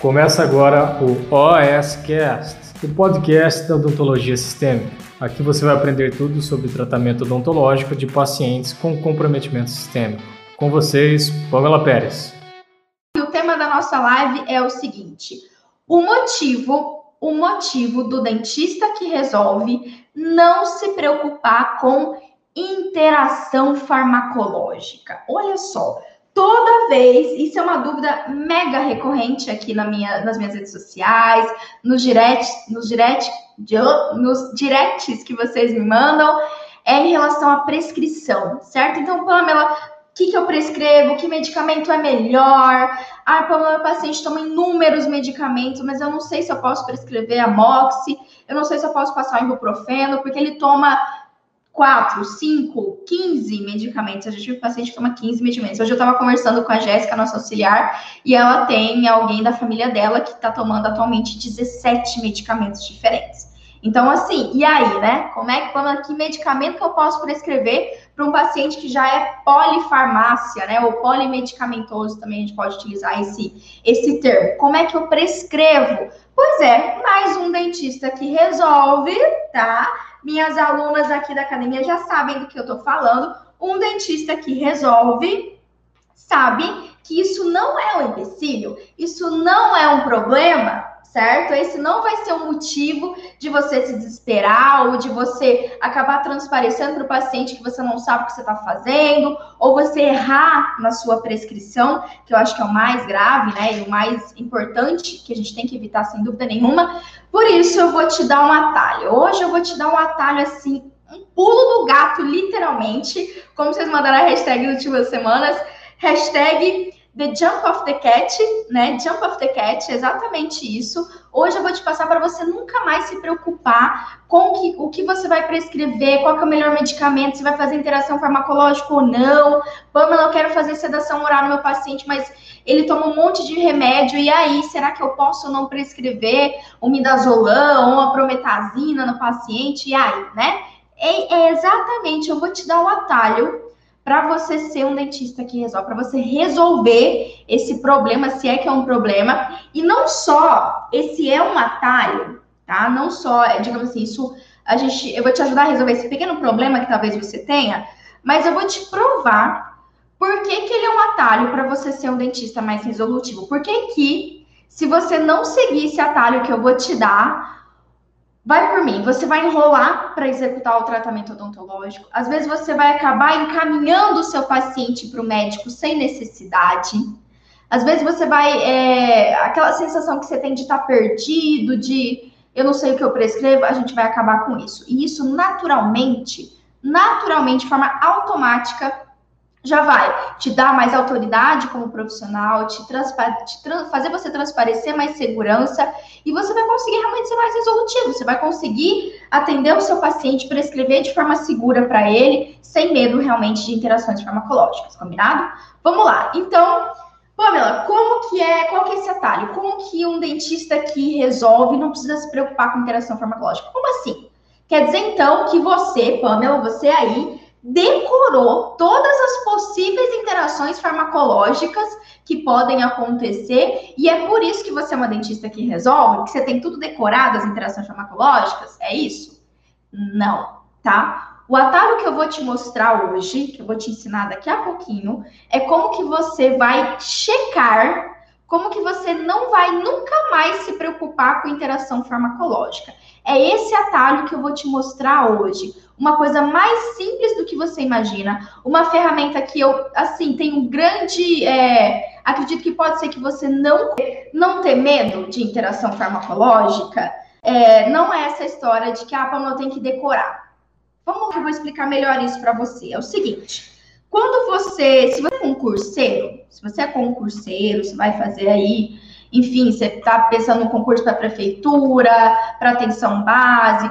Começa agora o OSCast, o podcast da odontologia sistêmica. Aqui você vai aprender tudo sobre tratamento odontológico de pacientes com comprometimento sistêmico. Com vocês, Pamela Pérez. O tema da nossa live é o seguinte: o motivo, o motivo do dentista que resolve não se preocupar com interação farmacológica. Olha só, toda vez, isso é uma dúvida mega recorrente aqui na minha, nas minhas redes sociais, nos directs, nos direct, nos directs que vocês me mandam, é em relação à prescrição, certo? Então, Pamela, o que, que eu prescrevo? Que medicamento é melhor? Ah, Pamela, meu paciente toma inúmeros medicamentos, mas eu não sei se eu posso prescrever a eu não sei se eu posso passar o ibuprofeno, porque ele toma 4, 5, 15 medicamentos. A gente um paciente toma 15 medicamentos. Hoje eu estava conversando com a Jéssica, nossa auxiliar, e ela tem alguém da família dela que está tomando atualmente 17 medicamentos diferentes. Então, assim, e aí, né? Como é que, como, que medicamento que eu posso prescrever para um paciente que já é polifarmácia, né? Ou polimedicamentoso, também a gente pode utilizar esse, esse termo. Como é que eu prescrevo? Pois é, mais um dentista que resolve, tá? Minhas alunas aqui da academia já sabem do que eu tô falando. Um dentista que resolve sabe que isso não é um empecilho, isso não é um problema, certo? Esse não vai ser um motivo de você se desesperar ou de você acabar transparecendo para o paciente que você não sabe o que você está fazendo, ou você errar na sua prescrição, que eu acho que é o mais grave, né? E o mais importante que a gente tem que evitar, sem dúvida nenhuma. Por isso, eu vou te dar um atalho. Hoje eu vou te dar um atalho assim, um pulo do gato, literalmente, como vocês mandaram a hashtag nas últimas semanas, hashtag The Jump of the Cat, né? Jump of the Cat, exatamente isso. Hoje eu vou te passar para você nunca mais se preocupar com que, o que você vai prescrever, qual é o melhor medicamento, se vai fazer interação farmacológica ou não. Pamela, eu quero fazer sedação oral no meu paciente, mas ele toma um monte de remédio, e aí, será que eu posso ou não prescrever um midazolam ou uma prometazina no paciente? E aí, né? É, é exatamente, eu vou te dar um atalho para você ser um dentista que resolve, para você resolver esse problema, se é que é um problema. E não só esse é um atalho, tá? Não só, é, digamos assim, isso a gente, eu vou te ajudar a resolver esse pequeno problema que talvez você tenha, mas eu vou te provar por que, que ele é um atalho para você ser um dentista mais resolutivo. Por que que, se você não seguir esse atalho que eu vou te dar, Vai por mim, você vai enrolar para executar o tratamento odontológico. Às vezes você vai acabar encaminhando o seu paciente para o médico sem necessidade. Às vezes você vai. É, aquela sensação que você tem de estar tá perdido, de eu não sei o que eu prescrevo, a gente vai acabar com isso. E isso naturalmente, naturalmente, de forma automática, já vai te dar mais autoridade como profissional, te, te fazer você transparecer mais segurança e você vai conseguir realmente ser mais resolutivo. Você vai conseguir atender o seu paciente, prescrever de forma segura para ele, sem medo realmente de interações farmacológicas, combinado? Vamos lá. Então, Pamela, como que é, qual que é esse atalho? Como que um dentista que resolve não precisa se preocupar com interação farmacológica? Como assim? Quer dizer então que você, Pamela, você aí decorou todas as possíveis interações farmacológicas que podem acontecer, e é por isso que você é uma dentista que resolve, que você tem tudo decorado, as interações farmacológicas? É isso? Não, tá? O atalho que eu vou te mostrar hoje, que eu vou te ensinar daqui a pouquinho, é como que você vai checar como que você não vai nunca mais se preocupar com interação farmacológica. É esse atalho que eu vou te mostrar hoje. Uma coisa mais simples do que você imagina. Uma ferramenta que eu, assim, tenho um grande. É, acredito que pode ser que você não, não ter medo de interação farmacológica. É, não é essa história de que ah, Pamela tem que decorar. Vamos lá, eu vou explicar melhor isso para você. É o seguinte. Quando você, se você é concurseiro, se você é concurseiro, você vai fazer aí, enfim, você está pensando no concurso para prefeitura, para atenção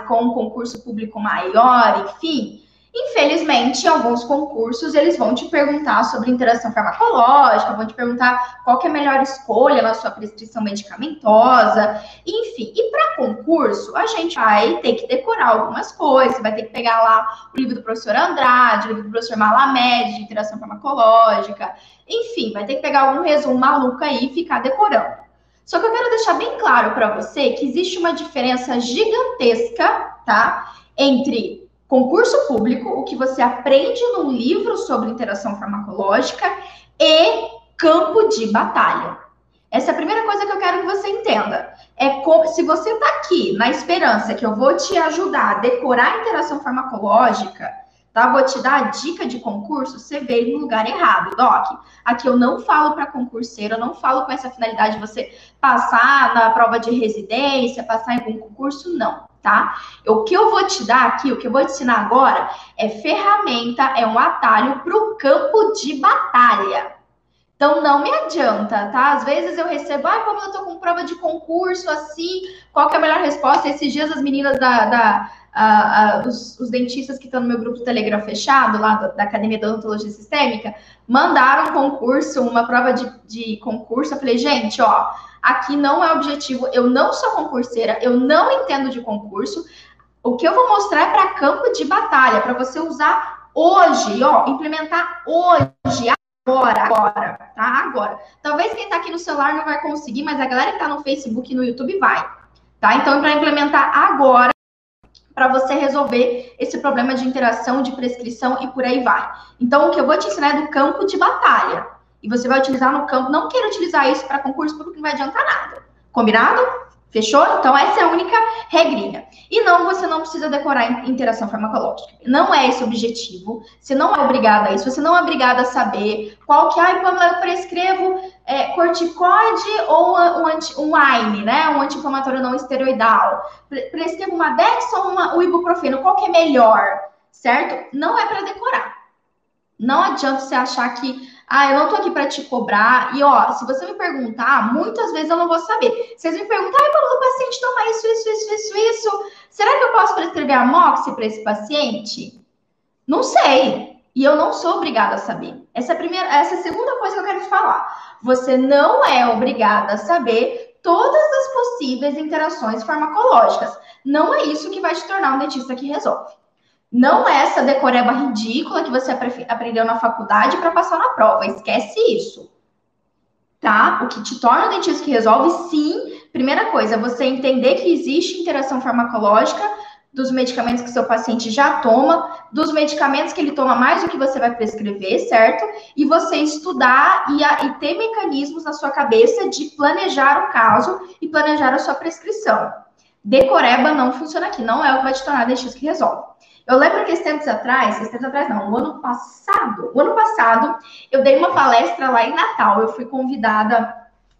com um concurso público maior, enfim, Infelizmente, em alguns concursos, eles vão te perguntar sobre interação farmacológica, vão te perguntar qual é a melhor escolha na sua prescrição medicamentosa, enfim. E para concurso, a gente vai ter que decorar algumas coisas, vai ter que pegar lá o livro do professor Andrade, o livro do professor Malamed, de interação farmacológica, enfim, vai ter que pegar algum resumo maluco aí e ficar decorando. Só que eu quero deixar bem claro para você que existe uma diferença gigantesca, tá? Entre concurso público, o que você aprende num livro sobre interação farmacológica, e campo de batalha. Essa é a primeira coisa que eu quero que você entenda. É como, se você está aqui na esperança que eu vou te ajudar a decorar a interação farmacológica, tá? Vou te dar a dica de concurso, você veio no lugar errado, Doc. Aqui eu não falo para concurseiro, eu não falo com essa finalidade de você passar na prova de residência, passar em algum concurso, não, tá? O que eu vou te dar aqui, o que eu vou te ensinar agora é ferramenta, é um atalho para o campo de batalha. Então não me adianta, tá? Às vezes eu recebo, ah, como eu tô com prova de concurso assim, qual que é a melhor resposta? Esses dias as meninas da, da a, a, os, os, dentistas que estão no meu grupo do Telegram fechado, lá da, da Academia de Odontologia Sistêmica, mandaram um concurso, uma prova de, de concurso. Eu falei, gente, ó, aqui não é objetivo, eu não sou concurseira, eu não entendo de concurso. O que eu vou mostrar é para campo de batalha, para você usar hoje, ó, implementar hoje, agora, agora, tá? Agora. Talvez quem está aqui no celular não vai conseguir, mas a galera que está no Facebook e no YouTube vai, tá? Então, para implementar agora, para você resolver esse problema de interação, de prescrição e por aí vai. Então, o que eu vou te ensinar é do campo de batalha. E você vai utilizar no campo. Não quero utilizar isso para concurso porque não vai adiantar nada. Combinado? Fechou? Então, essa é a única regrinha. E não, você não precisa decorar interação farmacológica. Não é esse o objetivo. Você não é obrigada a isso. Você não é obrigada a saber qual que... Ai, Pamela, eu prescrevo é, corticoide ou um, anti, um AINE, né? Um anti-inflamatório não esteroidal. Prescrevo uma Dex ou uma, um ibuprofeno. Qual que é melhor? Certo? Não é para decorar. Não adianta você achar que ah, eu não tô aqui para te cobrar. E ó, se você me perguntar, muitas vezes eu não vou saber. Vocês me perguntam, ah, quando o paciente toma isso, isso, isso, isso, isso, será que eu posso prescrever amoxi para esse paciente? Não sei. E eu não sou obrigada a saber. Essa é a primeira, essa é a segunda coisa que eu quero te falar. Você não é obrigada a saber todas as possíveis interações farmacológicas. Não é isso que vai te tornar um dentista que resolve. Não é essa decoreba ridícula que você aprendeu na faculdade para passar na prova. Esquece isso. Tá? O que te torna um dentista que resolve, sim. Primeira coisa, você entender que existe interação farmacológica dos medicamentos que seu paciente já toma, dos medicamentos que ele toma mais do que você vai prescrever, certo? E você estudar e, a, e ter mecanismos na sua cabeça de planejar o caso e planejar a sua prescrição. Decoreba não funciona aqui, não é o que vai te tornar dentista que resolve. Eu lembro que esses tempos atrás, esses tempos atrás não, o ano passado, o ano passado, eu dei uma palestra lá em Natal. Eu fui convidada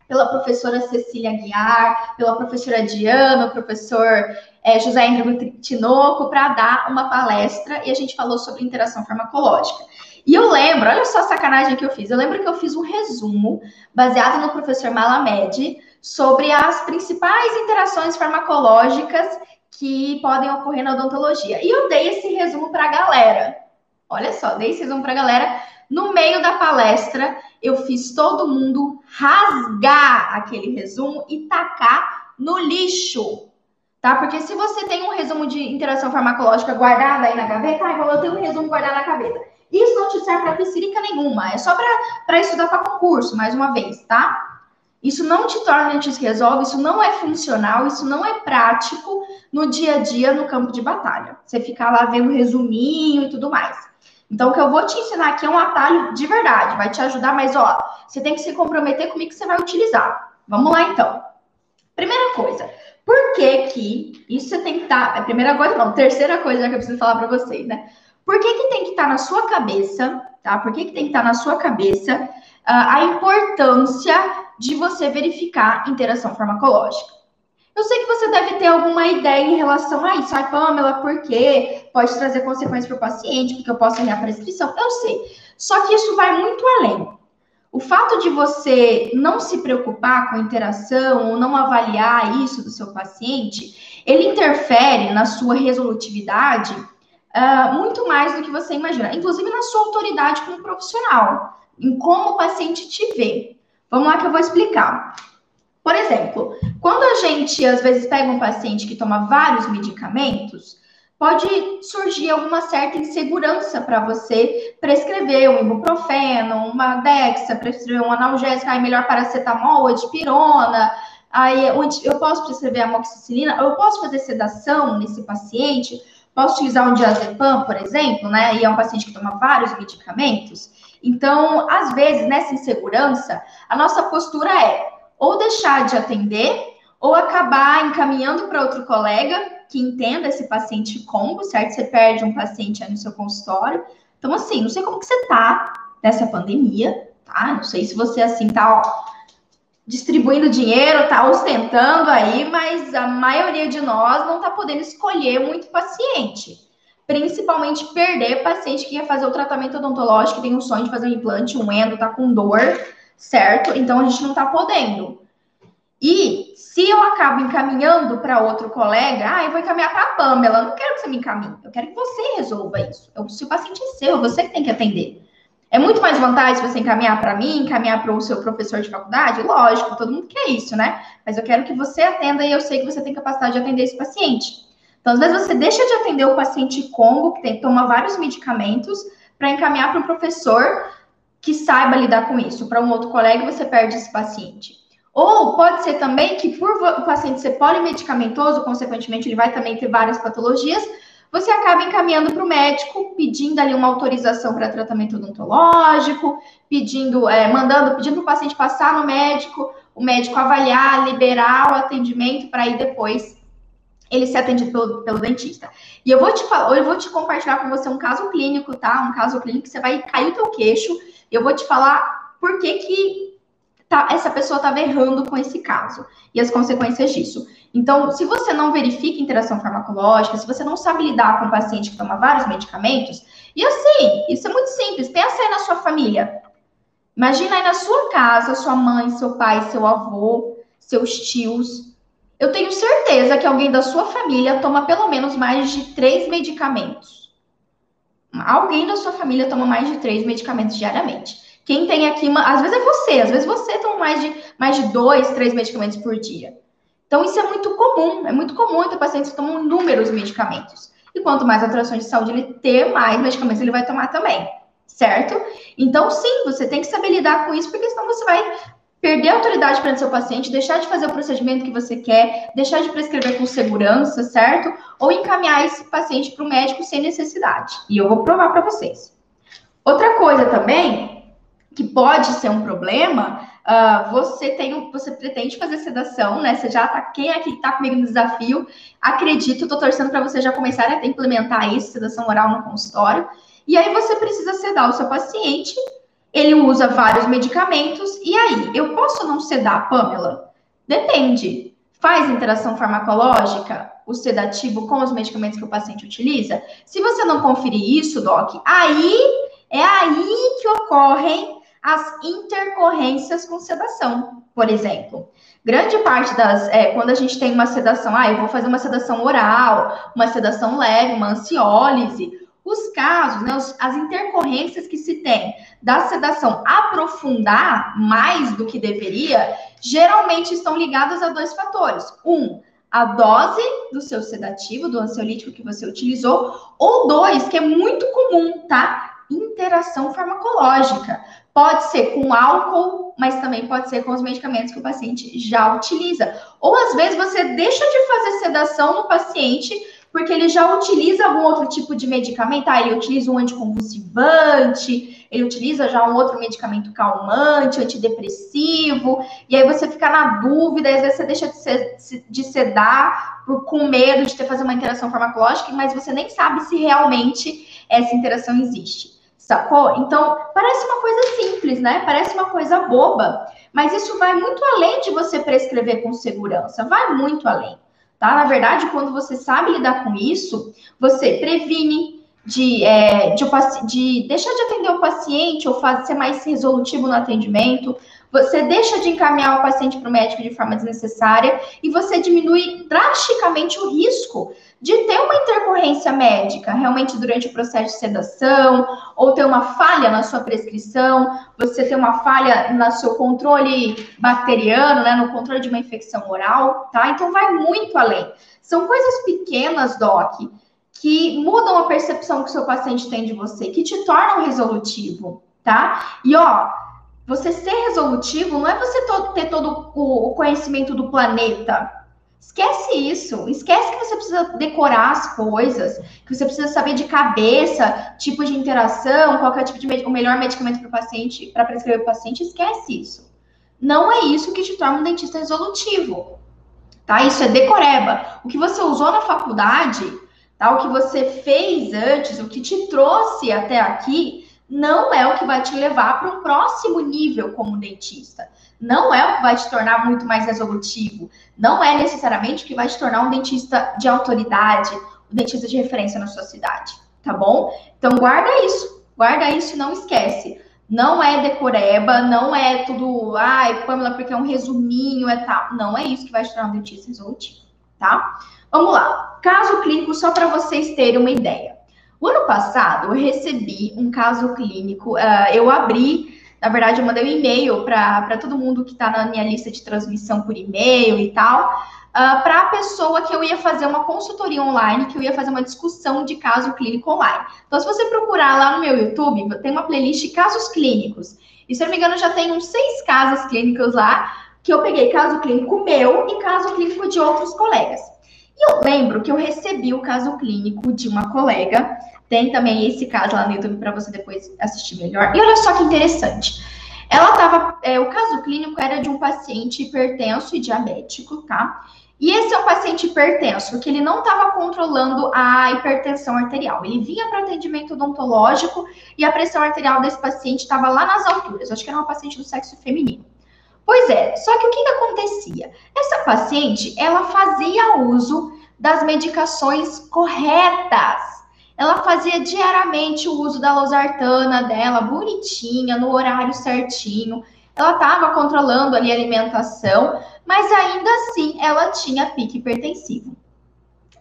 pela professora Cecília Guiar, pela professora Diana, o professor é, José André Tinoco, para dar uma palestra e a gente falou sobre interação farmacológica. E eu lembro, olha só a sacanagem que eu fiz. Eu lembro que eu fiz um resumo baseado no professor Malamed sobre as principais interações farmacológicas que podem ocorrer na odontologia. E eu dei esse resumo para a galera. Olha só, dei esse resumo para a galera. No meio da palestra, eu fiz todo mundo rasgar aquele resumo e tacar no lixo. Tá? Porque se você tem um resumo de interação farmacológica guardado aí na gaveta, ah, eu tenho um resumo guardado na gaveta. Isso não te serve para piscílica nenhuma, é só para estudar para concurso, mais uma vez, tá? Isso não te torna antes resolve, isso não é funcional, isso não é prático no dia a dia no campo de batalha. Você ficar lá vendo resuminho e tudo mais. Então, o que eu vou te ensinar aqui é um atalho de verdade, vai te ajudar, mas ó, você tem que se comprometer comigo que você vai utilizar. Vamos lá então. Primeira coisa, por que que isso você tem que estar. Tá, é primeira coisa, não, terceira coisa que eu preciso falar para vocês, né? Por que, que tem que estar tá na sua cabeça, tá? Por que, que tem que estar tá na sua cabeça uh, a importância de você verificar interação farmacológica? Eu sei que você deve ter alguma ideia em relação a isso. Ai, Pamela, por quê? Pode trazer consequências para o paciente, porque eu posso errar a prescrição. Eu sei. Só que isso vai muito além. O fato de você não se preocupar com a interação ou não avaliar isso do seu paciente, ele interfere na sua resolutividade uh, muito mais do que você imagina, inclusive na sua autoridade como profissional, em como o paciente te vê. Vamos lá que eu vou explicar. Por exemplo, quando a gente às vezes pega um paciente que toma vários medicamentos, pode surgir alguma certa insegurança para você prescrever um ibuprofeno, uma Dexa, prescrever um analgésico, aí melhor paracetamol dipirona, Aí eu posso prescrever amoxicilina, eu posso fazer sedação nesse paciente, posso utilizar um diazepam, por exemplo, né? E é um paciente que toma vários medicamentos. Então, às vezes, nessa insegurança, a nossa postura é ou deixar de atender ou acabar encaminhando para outro colega que entenda esse paciente combo, certo? Você perde um paciente aí no seu consultório. Então, assim, não sei como que você tá nessa pandemia, tá? Não sei se você, assim, tá, ó, distribuindo dinheiro, tá ostentando aí, mas a maioria de nós não tá podendo escolher muito paciente. Principalmente perder paciente que quer fazer o tratamento odontológico, tem um sonho de fazer um implante, um endo, tá com dor, certo? Então, a gente não tá podendo. E se eu acabo encaminhando para outro colega, ah, eu vou encaminhar para a Pamela, não quero que você me encaminhe, eu quero que você resolva isso. Eu, se o paciente é seu, você que tem que atender. É muito mais vantagem você encaminhar para mim, encaminhar para o seu professor de faculdade? Lógico, todo mundo quer isso, né? Mas eu quero que você atenda e eu sei que você tem capacidade de atender esse paciente. Então, às vezes, você deixa de atender o paciente combo, que tem, toma vários medicamentos, para encaminhar para um professor que saiba lidar com isso. Para um outro colega, você perde esse paciente. Ou pode ser também que, por o paciente ser polimedicamentoso, consequentemente, ele vai também ter várias patologias, você acaba encaminhando para o médico, pedindo ali uma autorização para tratamento odontológico, pedindo, é, mandando, pedindo para o paciente passar no médico, o médico avaliar, liberar o atendimento para aí depois ele ser atendido pelo, pelo dentista. E eu vou te falar, eu vou te compartilhar com você um caso clínico, tá? Um caso clínico que você vai cair o teu queixo. Eu vou te falar por que que tá, essa pessoa estava errando com esse caso e as consequências disso. Então, se você não verifica interação farmacológica, se você não sabe lidar com um paciente que toma vários medicamentos, e assim, isso é muito simples, pensa aí na sua família. Imagina aí na sua casa, sua mãe, seu pai, seu avô, seus tios. Eu tenho certeza que alguém da sua família toma pelo menos mais de três medicamentos. Alguém da sua família toma mais de três medicamentos diariamente. Quem tem aqui, uma, às vezes é você, às vezes você toma mais de, mais de dois, três medicamentos por dia. Então, isso é muito comum, é muito comum ter pacientes que tomam inúmeros medicamentos. E quanto mais alterações de saúde ele ter, mais medicamentos ele vai tomar também, certo? Então, sim, você tem que saber lidar com isso, porque senão você vai perder a autoridade perante seu paciente, deixar de fazer o procedimento que você quer, deixar de prescrever com segurança, certo? Ou encaminhar esse paciente para o médico sem necessidade. E eu vou provar para vocês. Outra coisa também que pode ser um problema, uh, você tem, você pretende fazer sedação, né? Você já tá, quem aqui está comigo no desafio, acredito, tô torcendo para você já começar a implementar isso, sedação oral no consultório. E aí você precisa sedar o seu paciente, ele usa vários medicamentos, e aí, eu posso não sedar, Pamela? Depende. Faz interação farmacológica, o sedativo com os medicamentos que o paciente utiliza? Se você não conferir isso, Doc, aí é aí que ocorrem as intercorrências com sedação, por exemplo. Grande parte das. É, quando a gente tem uma sedação, ah, eu vou fazer uma sedação oral, uma sedação leve, uma ansiólise. Os casos, né, as intercorrências que se tem da sedação aprofundar mais do que deveria, geralmente estão ligadas a dois fatores. Um, a dose do seu sedativo, do ansiolítico que você utilizou, ou dois, que é muito comum, tá? Interação farmacológica. Pode ser com álcool, mas também pode ser com os medicamentos que o paciente já utiliza. Ou às vezes você deixa de fazer sedação no paciente porque ele já utiliza algum outro tipo de medicamento. Ah, ele utiliza um anticonvulsivante, ele utiliza já um outro medicamento calmante, antidepressivo, e aí você fica na dúvida, às vezes você deixa de sedar por, com medo de ter fazer uma interação farmacológica, mas você nem sabe se realmente essa interação existe. Sacou? Então, parece uma coisa simples, né? Parece uma coisa boba, mas isso vai muito além de você prescrever com segurança, vai muito além, tá? Na verdade, quando você sabe lidar com isso, você previne de, é, de, de deixar de atender o paciente ou fazer, ser mais resolutivo no atendimento, você deixa de encaminhar o paciente para o médico de forma desnecessária e você diminui drasticamente o risco de ter uma intercorrência médica realmente durante o processo de sedação, ou ter uma falha na sua prescrição, você ter uma falha no seu controle bacteriano, né, no controle de uma infecção oral, tá? Então vai muito além. São coisas pequenas, Doc, que mudam a percepção que o seu paciente tem de você, que te tornam resolutivo, tá? E ó, você ser resolutivo não é você ter todo o conhecimento do planeta. Esquece isso. Esquece que você precisa decorar as coisas, que você precisa saber de cabeça, tipo de interação, qual é o tipo de o melhor medicamento para o paciente, para prescrever o paciente. Esquece isso. Não é isso que te torna um dentista resolutivo. Tá? Isso é decoreba. O que você usou na faculdade, tá? O que você fez antes, o que te trouxe até aqui, não é o que vai te levar para um próximo nível como dentista. Não é o que vai te tornar muito mais resolutivo. Não é necessariamente o que vai te tornar um dentista de autoridade, um dentista de referência na sua cidade, tá bom? Então guarda isso, guarda isso e não esquece. Não é decoreba, não é tudo, ai, Pamela, porque é um resuminho, é tal. Não é isso que vai te tornar um dentista resolutivo, tá? Vamos lá. Caso clínico, só para vocês terem uma ideia. O ano passado, eu recebi um caso clínico, uh, eu abri, na verdade, eu mandei um e-mail para todo mundo que está na minha lista de transmissão por e-mail e tal, uh, ah, para a pessoa que eu ia fazer uma consultoria online, que eu ia fazer uma discussão de caso clínico online. Então, se você procurar lá no meu YouTube, tem uma playlist casos clínicos. E se eu não me engano, já tem uns seis casos clínicos lá, que eu peguei caso clínico meu e caso clínico de outros colegas. E eu lembro que eu recebi o caso clínico de uma colega. Tem também esse caso lá no YouTube para você depois assistir melhor. E olha só que interessante. Ela estava. É, o caso clínico era de um paciente hipertenso e diabético, tá? E esse é um paciente hipertenso, porque ele não estava controlando a hipertensão arterial. Ele vinha para atendimento odontológico e a pressão arterial desse paciente estava lá nas alturas. Acho que era uma paciente do sexo feminino. Pois é, só que o que, que acontecia? Essa paciente, ela fazia uso das medicações corretas. Ela fazia diariamente o uso da losartana dela, bonitinha, no horário certinho. Ela estava controlando ali a alimentação, mas ainda assim ela tinha pique hipertensivo.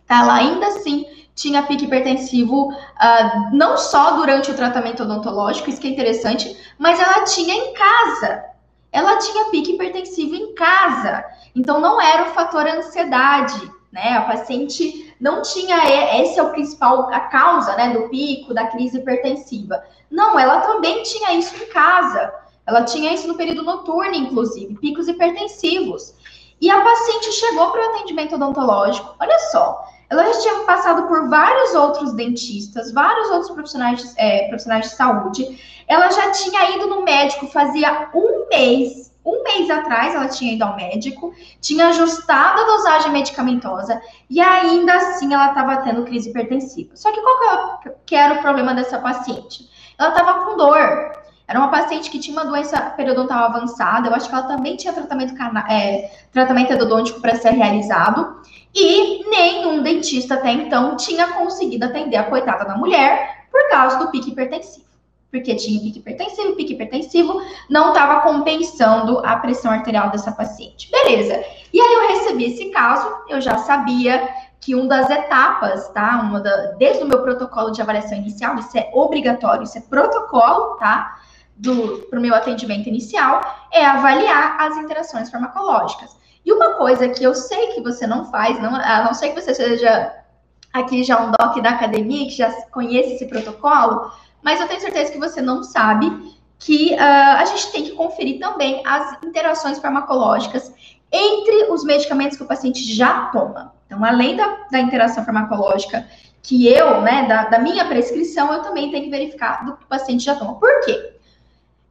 Ela ainda assim tinha pique hipertensivo uh, não só durante o tratamento odontológico, isso que é interessante, mas ela tinha em casa ela tinha pique hipertensivo em casa. Então não era o fator ansiedade, né? A paciente não tinha esse é o principal a causa, né, do pico da crise hipertensiva. Não, ela também tinha isso em casa. Ela tinha isso no período noturno, inclusive, picos hipertensivos. E a paciente chegou para o atendimento odontológico. Olha só, ela já tinha passado por vários outros dentistas, vários outros profissionais, é, profissionais de saúde. Ela já tinha ido no médico fazia um mês. Um mês atrás ela tinha ido ao médico, tinha ajustado a dosagem medicamentosa e ainda assim ela estava tendo crise hipertensiva. Só que qual que era o problema dessa paciente? Ela estava com dor. Era uma paciente que tinha uma doença periodontal avançada. Eu acho que ela também tinha tratamento, é, tratamento endodôntico para ser realizado. E nenhum dentista até então tinha conseguido atender a coitada da mulher por causa do pique hipertensivo. Porque tinha pique hipertensivo, pique hipertensivo não estava compensando a pressão arterial dessa paciente. Beleza. E aí eu recebi esse caso, eu já sabia que uma das etapas, tá? Uma da, desde o meu protocolo de avaliação inicial, isso é obrigatório, isso é protocolo, tá? Para o meu atendimento inicial, é avaliar as interações farmacológicas. E uma coisa que eu sei que você não faz, não, a não ser que você seja aqui já um doc da academia, que já conhece esse protocolo, mas eu tenho certeza que você não sabe que uh, a gente tem que conferir também as interações farmacológicas entre os medicamentos que o paciente já toma. Então, além da, da interação farmacológica que eu, né, da, da minha prescrição, eu também tenho que verificar do que o paciente já toma. Por quê?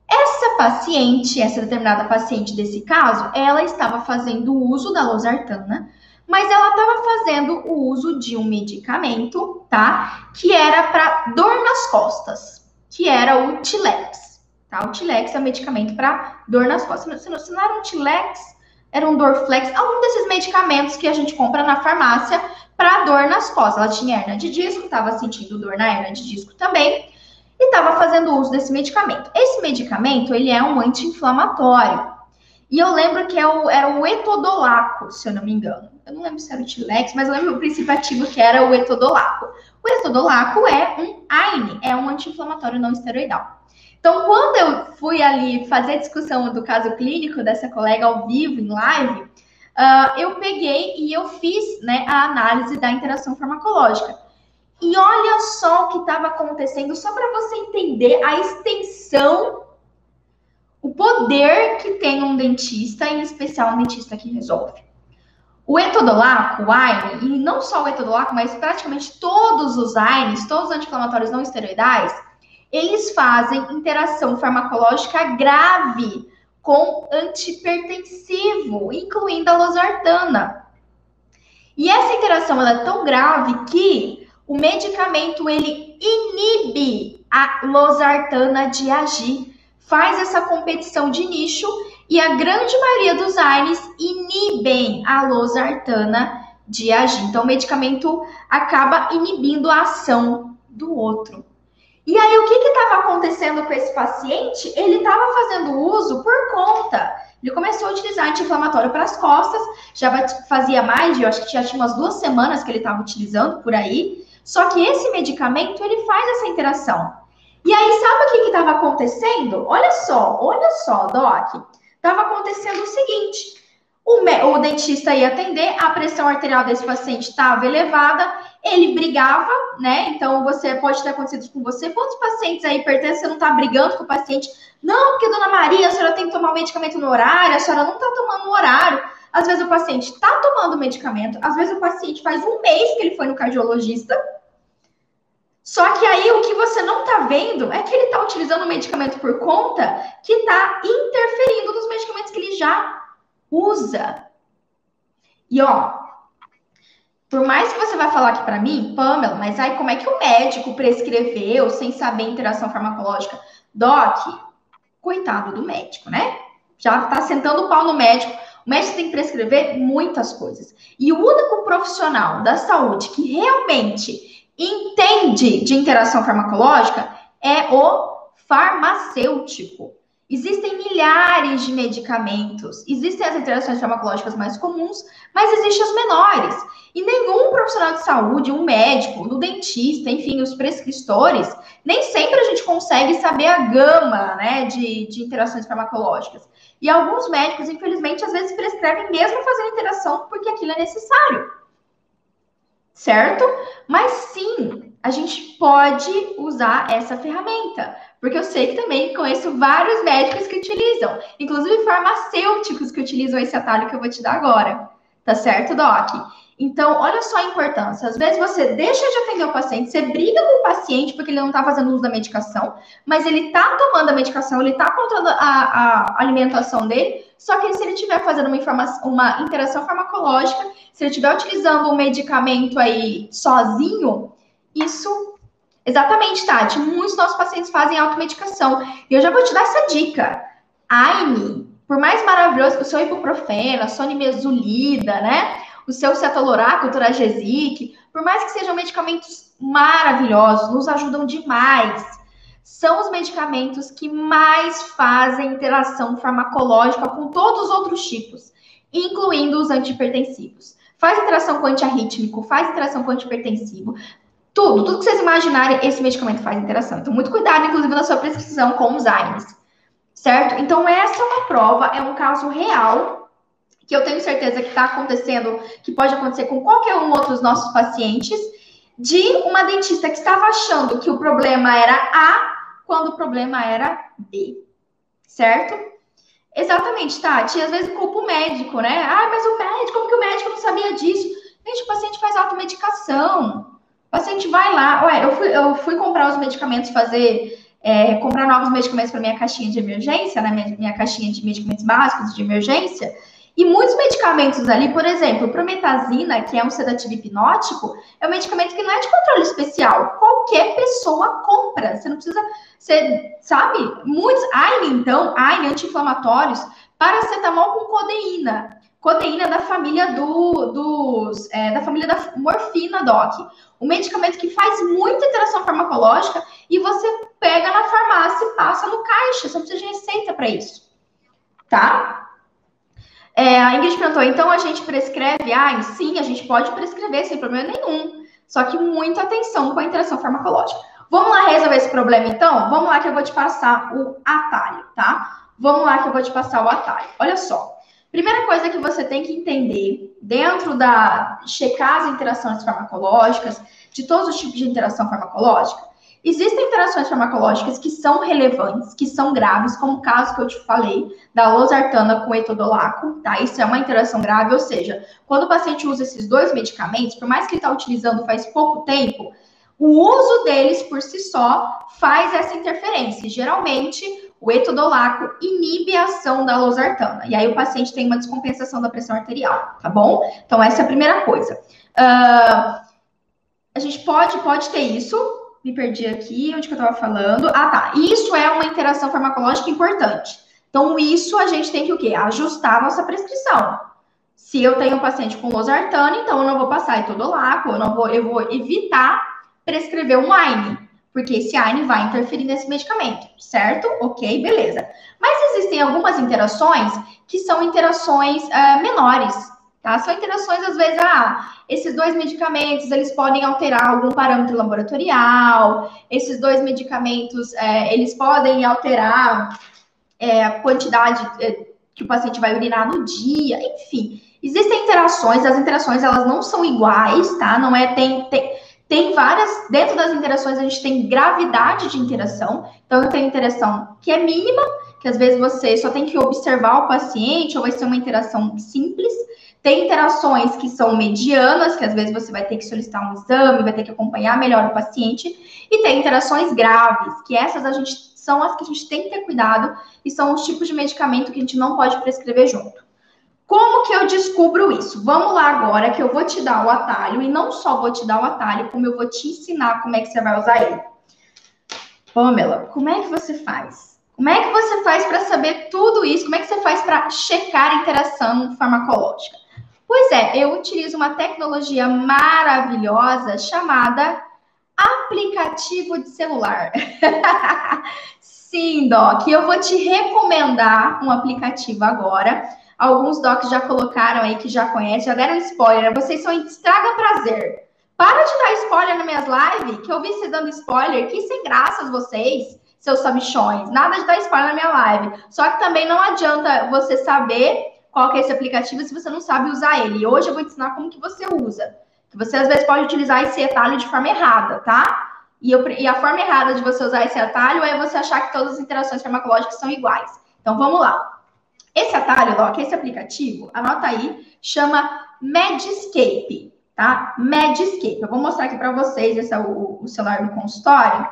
Essa paciente, essa determinada paciente desse caso, ela estava fazendo uso da losartana, mas ela estava fazendo o uso de um medicamento, tá? Que era para dor nas costas, que era o Tilex, tá? O Tilex é um medicamento para dor nas costas. Se não, se não era um Tilex, era um Dorflex, algum desses medicamentos que a gente compra na farmácia para dor nas costas. Ela tinha hernia de disco, estava sentindo dor na hernia de disco também e estava fazendo uso desse medicamento. Esse medicamento, ele é um anti-inflamatório. E eu lembro que é o, era o etodolaco, se eu não me engano. Eu não lembro se era o Tilex, mas eu lembro o princípio ativo que era o etodolaco. O etodolaco é um AINE, é um anti-inflamatório não esteroidal. Então, quando eu fui ali fazer a discussão do caso clínico dessa colega ao vivo, em live, uh, eu peguei e eu fiz né, a análise da interação farmacológica. E olha só o que estava acontecendo, só para você entender a extensão, o poder que tem um dentista, em especial um dentista que resolve. O etodolaco, o AINE, e não só o etodolaco, mas praticamente todos os AINES, todos os anti-inflamatórios não esteroidais, eles fazem interação farmacológica grave com antipertensivo, incluindo a losartana. E essa interação é tão grave que o medicamento ele inibe a losartana de agir, faz essa competição de nicho e a grande maioria dos AINES inibem a losartana de agir. Então, o medicamento acaba inibindo a ação do outro. E aí, o que estava acontecendo com esse paciente? Ele estava fazendo uso por conta. Ele começou a utilizar anti-inflamatório para as costas, já fazia mais de, eu acho que já tinha umas duas semanas que ele estava utilizando por aí. Só que esse medicamento, ele faz essa interação. E aí, sabe o que estava acontecendo? Olha só, olha só, Doc. Estava acontecendo o seguinte: o, o, dentista ia atender, a pressão arterial desse paciente estava elevada, ele brigava, né? Então, você pode ter acontecido com você. Quantos pacientes aí pertencem, você não está brigando com o paciente? Não, porque, dona Maria, a senhora tem que tomar o medicamento no horário, a senhora não está tomando no horário. Às vezes o paciente está tomando medicamento, às vezes o paciente faz um mês que ele foi no cardiologista. Só que aí o que você não está vendo é que ele está utilizando o medicamento por conta que está interferindo nos medicamentos que ele já usa. E ó, por mais que você vai falar aqui para mim, Pamela, mas aí como é que o médico prescreveu sem saber interação farmacológica? Doc, coitado do médico, né? Já tá sentando o pau no médico. O médico tem que prescrever muitas coisas. E o único profissional da saúde que realmente entende de interação farmacológica é o farmacêutico. Existem milhares de medicamentos, existem as interações farmacológicas mais comuns, mas existem as menores. E nenhum profissional de saúde, um médico, um dentista, enfim, os prescritores, nem sempre a gente consegue saber a gama né, de, de interações farmacológicas. E alguns médicos, infelizmente, às vezes prescrevem mesmo fazendo interação porque aquilo é necessário. Certo? Mas sim, a gente pode usar essa ferramenta. Porque eu sei que também conheço vários médicos que utilizam, inclusive farmacêuticos que utilizam esse atalho que eu vou te dar agora. Tá certo, Doc? Então, olha só a importância. Às vezes você deixa de atender o paciente, você briga com o paciente porque ele não está fazendo uso da medicação, mas ele está tomando a medicação, ele está controlando a, a, alimentação dele. Só que se ele estiver fazendo uma, uma interação farmacológica, se ele estiver utilizando um medicamento aí sozinho, isso Exatamente, Tati. Muitos nossos pacientes fazem automedicação. E eu já vou te dar essa dica. AINE, por mais maravilhoso, o seu ibuprofeno, a sonimezulida, né? O seu cetoloraco, o turagesic, por mais que sejam medicamentos maravilhosos, nos ajudam demais. São os medicamentos que mais fazem interação farmacológica com todos os outros tipos, incluindo os antihipertensivos. Faz interação com antiarrítmico, faz interação com antihipertensivo, tudo, tudo que vocês imaginarem, esse medicamento faz interação. Então, muito cuidado, inclusive, na sua prescrição com os AINES. Certo? Então, essa é uma prova, é um caso real, que eu tenho certeza que está acontecendo, que pode acontecer com qualquer um outro dos nossos pacientes, de uma dentista que estava achando que o problema era A, quando o problema era B. Certo? Exatamente, Tati. Às vezes culpa o médico, né? Ah, mas o médico, como que o médico não sabia disso? Gente, o paciente faz automedicação. O paciente vai lá, ué, eu fui, eu fui comprar os medicamentos, fazer, é, comprar novos medicamentos para minha caixinha de emergência, né, minha, minha caixinha de medicamentos básicos de emergência, e muitos medicamentos ali, por exemplo, prometazina, que é um sedativo hipnótico, é um medicamento que não é de controle especial. Qualquer pessoa compra. Você não precisa, você sabe? Muitos, AINE, então, AINE, anti-inflamatórios, paracetamol com codeína. Codeína da família do, dos, é, da família da morfina, Doc. Um medicamento que faz muita interação farmacológica e você pega na farmácia e passa no caixa. Você não precisa de receita para isso. Tá? É, a Ingrid perguntou, então a gente prescreve? Ah, sim, a gente pode prescrever sem problema nenhum. Só que muita atenção com a interação farmacológica. Vamos lá resolver esse problema, então? Vamos lá que eu vou te passar o atalho, tá? Vamos lá que eu vou te passar o atalho. Olha só. Primeira coisa que você tem que entender dentro da checar as interações farmacológicas, de todos os tipos de interação farmacológica, Existem interações farmacológicas que são relevantes, que são graves, como o caso que eu te falei da losartana com etodolaco, tá? Isso é uma interação grave, ou seja, quando o paciente usa esses dois medicamentos, por mais que ele está utilizando faz pouco tempo, o uso deles por si só faz essa interferência. Geralmente, o etodolaco inibe a ação da losartana. E aí o paciente tem uma descompensação da pressão arterial, tá bom? Então, essa é a primeira coisa. Uh, a gente pode, pode ter isso. Me perdi aqui, onde que eu estava falando? Ah, tá. Isso é uma interação farmacológica importante. Então, isso a gente tem que o quê? Ajustar a nossa prescrição. Se eu tenho um paciente com losartana, então eu não vou passar etodolaco, eu não vou, eu vou evitar prescrever um AINE porque esse AINE vai interferir nesse medicamento, certo? Ok, beleza. Mas existem algumas interações que são interações uh, menores, tá? São interações, às vezes, ah, esses dois medicamentos, eles podem alterar algum parâmetro laboratorial, esses dois medicamentos, é, eles podem alterar é, a quantidade é, que o paciente vai urinar no dia, enfim. Existem interações, as interações, elas não são iguais, tá? Não é, tem, tem tem várias, dentro das interações a gente tem gravidade de interação. Então, eu tenho interação que é mínima, que às vezes você só tem que observar o paciente, ou vai ser uma interação simples. Tem interações que são medianas, que às vezes você vai ter que solicitar um exame, vai ter que acompanhar melhor o paciente. E tem interações graves, que essas a gente são as que a gente tem que ter cuidado e são os tipos de medicamento que a gente não pode prescrever junto. Como que eu descubro isso? Vamos lá agora que eu vou te dar o atalho e não só vou te dar o atalho, como eu vou te ensinar como é que você vai usar ele. Pamela, como é que você faz? Como é que você faz para saber tudo isso? Como é que você faz para checar a interação farmacológica? Pois é, eu utilizo uma tecnologia maravilhosa chamada aplicativo de celular. Sim, Doc, eu vou te recomendar um aplicativo agora Alguns docs já colocaram aí que já conhecem, já deram spoiler. Vocês são estraga prazer. Para de dar spoiler nas minhas lives, que eu vi vocês dando spoiler. Que sem graças vocês, seus sabichões. Nada de dar spoiler na minha live. Só que também não adianta você saber qual é esse aplicativo se você não sabe usar ele. E hoje eu vou te ensinar como que você usa. Que você às vezes pode utilizar esse atalho de forma errada, tá? E, eu, e, a forma errada de você usar esse atalho é você achar que todas as interações farmacológicas são iguais. Então vamos lá. Esse atalho, Doc, esse aplicativo, anota aí, chama Medscape, tá? Medscape. Eu vou mostrar aqui para vocês, esse é o, o, celular do consultório.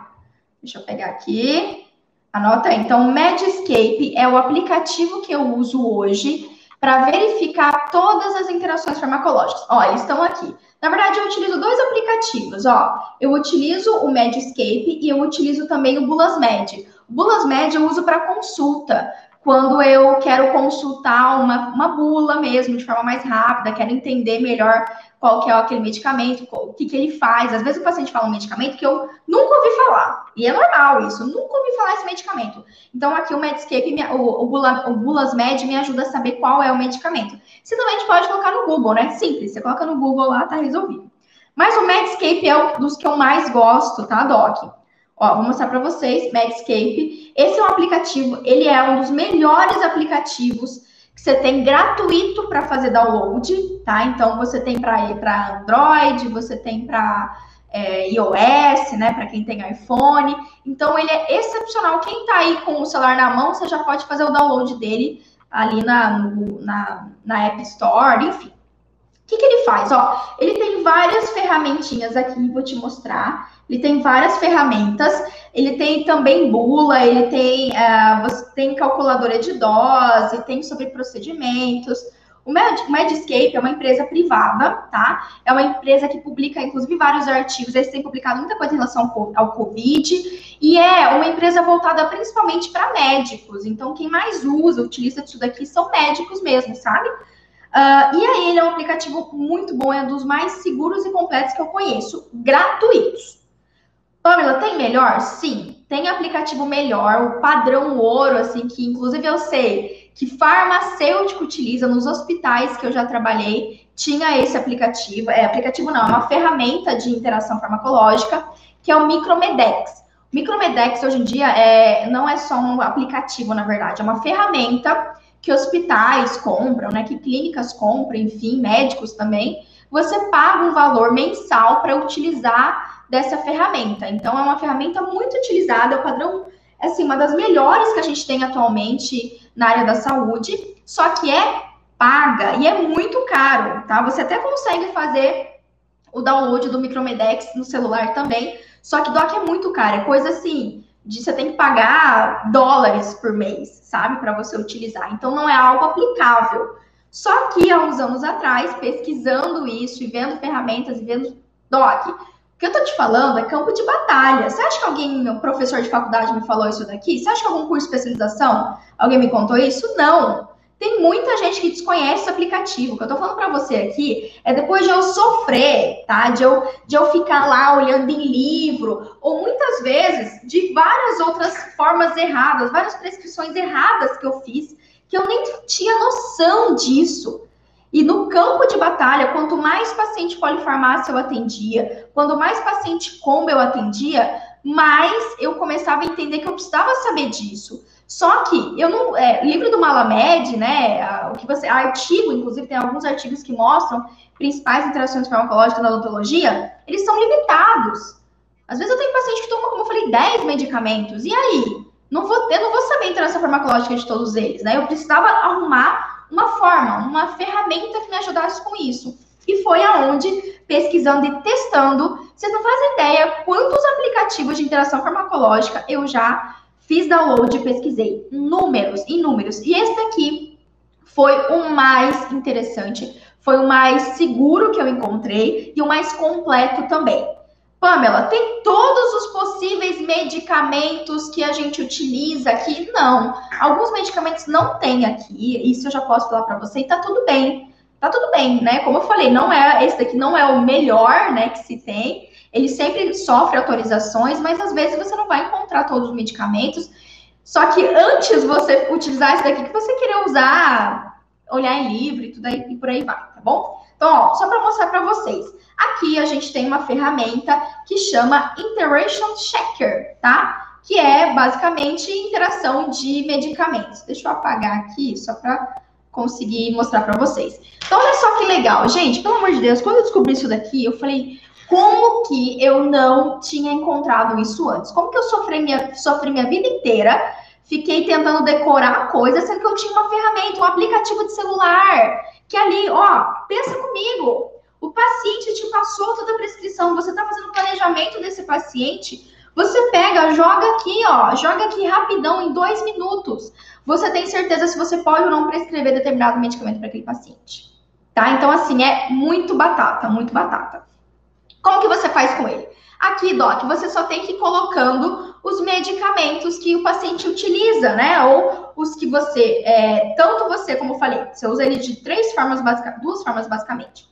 Deixa eu pegar aqui. Anota aí. Então, Medscape é o aplicativo que eu uso hoje para verificar todas as interações farmacológicas. Ó, eles estão aqui. Na verdade, eu utilizo dois aplicativos, ó. Eu utilizo o Medscape e eu utilizo também o Bulasmed. O Bulasmed eu uso para consulta quando eu quero consultar uma, uma bula mesmo, de forma mais rápida, quero entender melhor qual que é aquele medicamento, o que, que ele faz. Às vezes o paciente fala um medicamento que eu nunca ouvi falar. E é normal isso, eu nunca ouvi falar esse medicamento. Então, aqui o Medscape, me, o, o, Bula, o Bulasmed me ajuda a saber qual é o medicamento. Você também pode colocar no Google, né? Simples, você coloca no Google lá, tá resolvido. Mas o Medscape é um dos que eu mais gosto, tá, Doc? Ó, vou mostrar para vocês, Medscape. Esse é um aplicativo, ele é um dos melhores aplicativos que você tem gratuito para fazer download, tá? Então você tem para Android, você tem para é, iOS, né? Para quem tem iPhone. Então ele é excepcional. Quem está aí com o celular na mão, você já pode fazer o download dele ali na, no, na, na App Store, enfim. O que, que ele faz? Ó, ele tem várias ferramentinhas aqui, vou te mostrar. Ele tem várias ferramentas. Ele tem também bula, ele tem, uh, você tem calculadora de dose, tem sobre procedimentos. O Medscape é uma empresa privada, tá? É uma empresa que publica, inclusive, vários artigos. Eles têm publicado muita coisa em relação ao Covid. E é uma empresa voltada principalmente para médicos. Então, quem mais usa, utiliza isso daqui são médicos mesmo, sabe? Uh, e aí, ele é um aplicativo muito bom, é um dos mais seguros e completos que eu conheço, gratuitos. Pamela, tem melhor? Sim, tem aplicativo melhor, o padrão ouro, assim, que inclusive eu sei que farmacêutico utiliza nos hospitais que eu já trabalhei, tinha esse aplicativo. É, aplicativo não, é uma ferramenta de interação farmacológica, que é o Micromedex. O Micromedex hoje em dia é, não é só um aplicativo, na verdade, é uma ferramenta que hospitais compram, né, que clínicas compram, enfim, médicos também, você paga um valor mensal para utilizar dessa ferramenta. Então, é uma ferramenta muito utilizada, é o padrão, assim, uma das melhores que a gente tem atualmente na área da saúde, só que é paga e é muito caro, tá? Você até consegue fazer o download do Micromedex no celular também, só que doc é muito caro, é coisa assim, de você tem que pagar dólares por mês, sabe, para você utilizar. Então não é algo aplicável. Só que há uns anos atrás, pesquisando isso e vendo ferramentas e vendo doc, o que eu tô te falando é campo de batalha. Você acha que alguém, um professor de faculdade, me falou isso daqui? Você acha que algum curso de especialização alguém me contou isso? Não. Tem muita gente que desconhece esse aplicativo. O que eu tô falando para você aqui é depois de eu sofrer, tá? De eu, de eu ficar lá olhando em livro, ou muitas vezes de várias outras formas erradas, várias prescrições erradas que eu fiz, que eu nem tinha noção disso. E no campo de batalha, quanto mais paciente polifarmácia eu atendia, quanto mais paciente combo eu atendia, mais eu começava a entender que eu precisava saber disso. Só que eu não. É, livro do Malamed, né? O que você. Artigo, inclusive, tem alguns artigos que mostram principais interações farmacológicas na odontologia, eles são limitados. Às vezes eu tenho paciente que toma, como eu falei, 10 medicamentos. E aí? Não vou, eu não vou saber a interação farmacológica de todos eles, né? Eu precisava arrumar uma forma, uma ferramenta que me ajudasse com isso. E foi aonde, pesquisando e testando, vocês não fazem ideia quantos aplicativos de interação farmacológica eu já Fiz download pesquisei números, inúmeros. E esse daqui foi o mais interessante, foi o mais seguro que eu encontrei e o mais completo também. Pamela, tem todos os possíveis medicamentos que a gente utiliza aqui? Não. Alguns medicamentos não tem aqui, isso eu já posso falar para você e tá tudo bem. Tá tudo bem, né? Como eu falei, não é esse daqui não é o melhor, né, que se tem, ele sempre sofre autorizações, mas às vezes você não vai encontrar todos os medicamentos. Só que antes você utilizar esse daqui que você querer usar, olhar em livro e tudo aí e por aí vai, tá bom? Então, ó, só para mostrar para vocês. Aqui a gente tem uma ferramenta que chama Interaction Checker, tá? Que é basicamente interação de medicamentos. Deixa eu apagar aqui só para conseguir mostrar para vocês. Então, olha só que legal, gente. Pelo amor de Deus, quando eu descobri isso daqui, eu falei, como que eu não tinha encontrado isso antes? Como que eu sofri minha, sofri minha vida inteira, fiquei tentando decorar coisas, sendo que eu tinha uma ferramenta, um aplicativo de celular, que ali, ó, pensa comigo, o paciente te passou toda a prescrição, você está fazendo planejamento desse paciente, você pega, joga aqui, ó, joga aqui rapidão, em dois minutos. Você tem certeza se você pode ou não prescrever determinado medicamento para aquele paciente. Tá? Então, assim, é muito batata, muito batata. Como que você faz com ele? Aqui, Doc, você só tem que ir colocando os medicamentos que o paciente utiliza, né? Ou os que você, é, tanto você, como eu falei, você usa ele de três formas básicas, duas formas basicamente.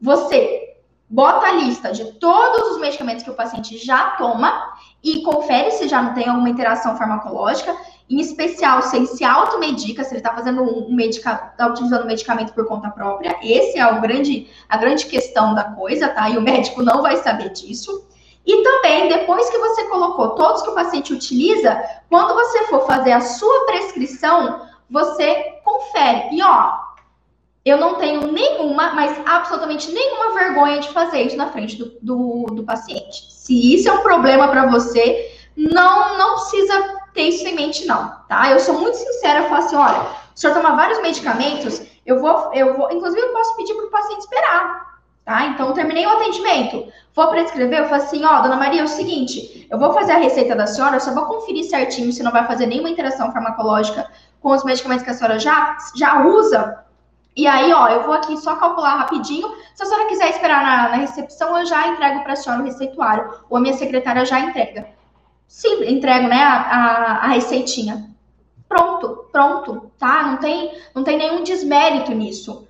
Você bota a lista de todos os medicamentos que o paciente já toma e confere se já não tem alguma interação farmacológica em especial se ele se automedica, se ele está fazendo um medica, está utilizando medicamento por conta própria. Esse é o grande, a grande questão da coisa, tá? E o médico não vai saber disso. E também, depois que você colocou todos que o paciente utiliza, quando você for fazer a sua prescrição, você confere. E ó, eu não tenho nenhuma, mas absolutamente nenhuma vergonha de fazer isso na frente do, do, do paciente. Se isso é um problema para você, não, não precisa ter isso em mente, não, tá? Eu sou muito sincera, eu falo assim, olha, o senhor toma vários medicamentos, eu vou, eu vou, inclusive eu posso pedir para o paciente esperar, tá? Então, terminei o atendimento, vou prescrever, eu falo assim, ó, dona Maria, é o seguinte, eu vou fazer a receita da senhora, eu só vou conferir certinho se não vai fazer nenhuma interação farmacológica com os medicamentos que a senhora já, já usa, e aí, ó, eu vou aqui só calcular rapidinho. Se a senhora quiser esperar na, na recepção, eu já entrego para a senhora o receituário. Ou a minha secretária já entrega. Sim, entrego, né, a, a, a receitinha. Pronto, pronto, tá? Não tem, não tem nenhum desmérito nisso.